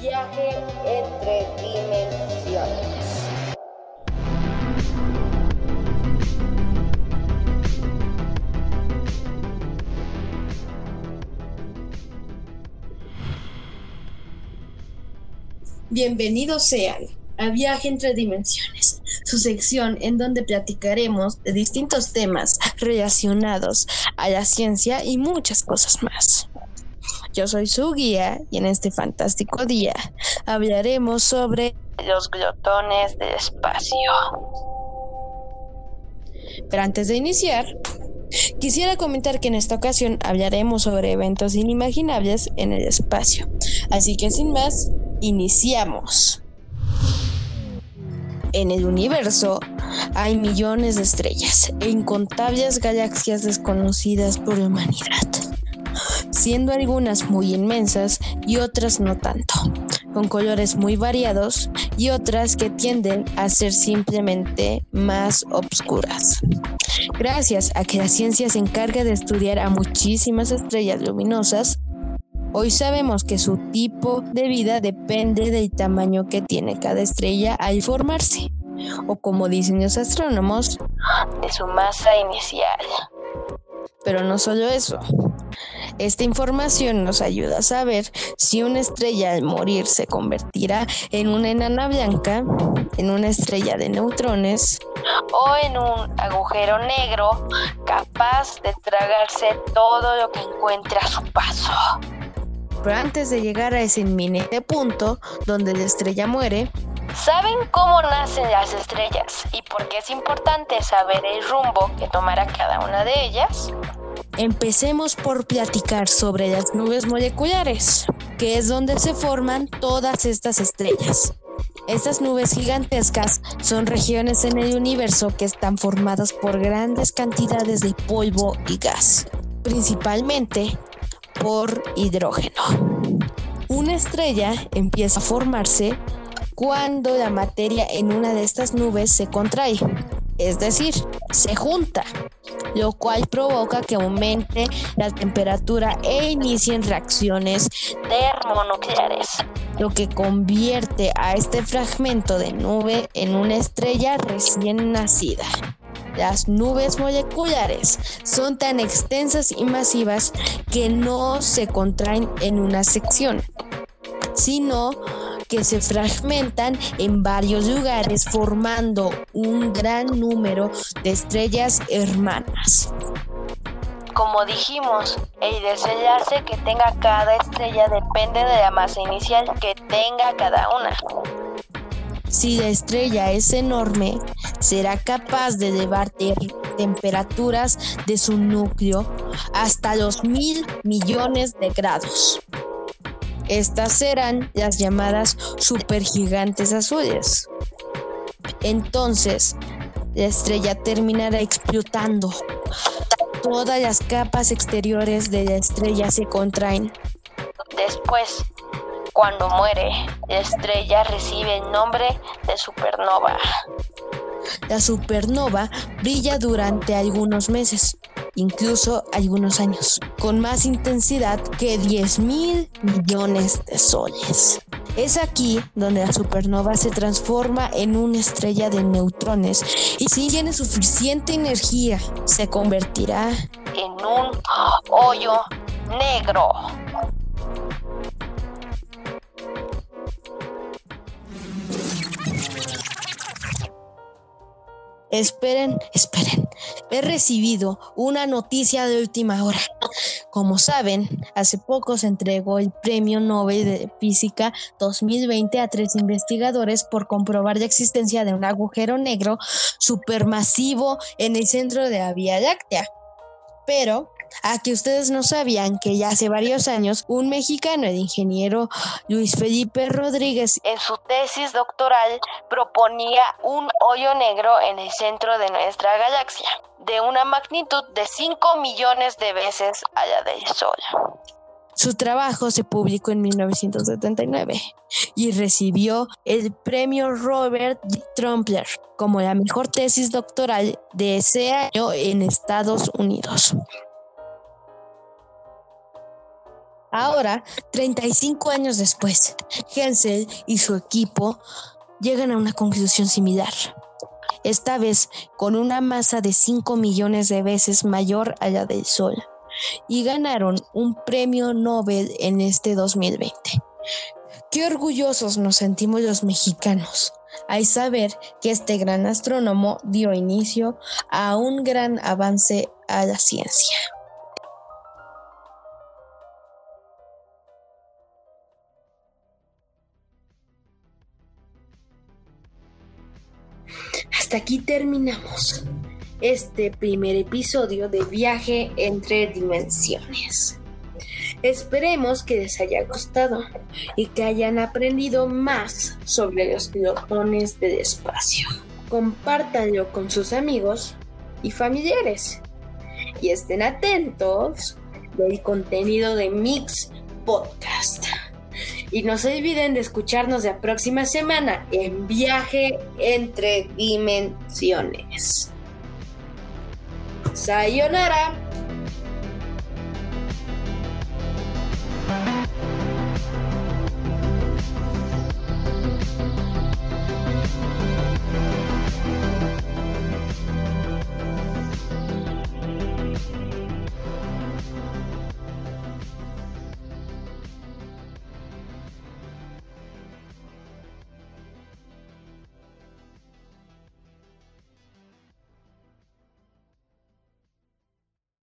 Viaje entre dimensiones. Bienvenidos sean a Viaje entre Dimensiones, su sección en donde platicaremos de distintos temas relacionados a la ciencia y muchas cosas más. Yo soy su guía y en este fantástico día hablaremos sobre los glotones del espacio. Pero antes de iniciar, quisiera comentar que en esta ocasión hablaremos sobre eventos inimaginables en el espacio. Así que sin más, iniciamos. En el universo hay millones de estrellas e incontables galaxias desconocidas por la humanidad, siendo algunas muy inmensas y otras no tanto, con colores muy variados y otras que tienden a ser simplemente más obscuras. Gracias a que la ciencia se encarga de estudiar a muchísimas estrellas luminosas, Hoy sabemos que su tipo de vida depende del tamaño que tiene cada estrella al formarse, o como dicen los astrónomos, de su masa inicial. Pero no solo eso. Esta información nos ayuda a saber si una estrella al morir se convertirá en una enana blanca, en una estrella de neutrones o en un agujero negro capaz de tragarse todo lo que encuentre a su paso. Pero antes de llegar a ese inminente punto donde la estrella muere, ¿saben cómo nacen las estrellas y por qué es importante saber el rumbo que tomará cada una de ellas? Empecemos por platicar sobre las nubes moleculares, que es donde se forman todas estas estrellas. Estas nubes gigantescas son regiones en el universo que están formadas por grandes cantidades de polvo y gas, principalmente por hidrógeno. Una estrella empieza a formarse cuando la materia en una de estas nubes se contrae, es decir, se junta, lo cual provoca que aumente la temperatura e inicien reacciones termonucleares, lo que convierte a este fragmento de nube en una estrella recién nacida. Las nubes moleculares son tan extensas y masivas que no se contraen en una sección, sino que se fragmentan en varios lugares formando un gran número de estrellas hermanas. Como dijimos, el desenlace que tenga cada estrella depende de la masa inicial que tenga cada una. Si la estrella es enorme, será capaz de elevar temperaturas de su núcleo hasta los mil millones de grados. Estas serán las llamadas supergigantes azules. Entonces, la estrella terminará explotando. Todas las capas exteriores de la estrella se contraen. Después, cuando muere, la estrella recibe el nombre de supernova. La supernova brilla durante algunos meses, incluso algunos años, con más intensidad que 10 mil millones de soles. Es aquí donde la supernova se transforma en una estrella de neutrones y si tiene suficiente energía, se convertirá en un hoyo negro. Esperen, esperen. He recibido una noticia de última hora. Como saben, hace poco se entregó el Premio Nobel de Física 2020 a tres investigadores por comprobar la existencia de un agujero negro supermasivo en el centro de la Vía Láctea. Pero a que ustedes no sabían que ya hace varios años un mexicano, el ingeniero Luis Felipe Rodríguez, en su tesis doctoral proponía un hoyo negro en el centro de nuestra galaxia, de una magnitud de 5 millones de veces a la del Sol. Su trabajo se publicó en 1979 y recibió el premio Robert Trumpler como la mejor tesis doctoral de ese año en Estados Unidos. Ahora, 35 años después, Hensel y su equipo llegan a una conclusión similar. Esta vez con una masa de 5 millones de veces mayor a la del Sol. Y ganaron un premio Nobel en este 2020. Qué orgullosos nos sentimos los mexicanos al saber que este gran astrónomo dio inicio a un gran avance a la ciencia. Hasta aquí terminamos este primer episodio de Viaje entre Dimensiones. Esperemos que les haya gustado y que hayan aprendido más sobre los glotones del espacio. Compártanlo con sus amigos y familiares. Y estén atentos del contenido de Mix Podcast. Y no se olviden de escucharnos la próxima semana en Viaje entre Dimensiones. Sayonara.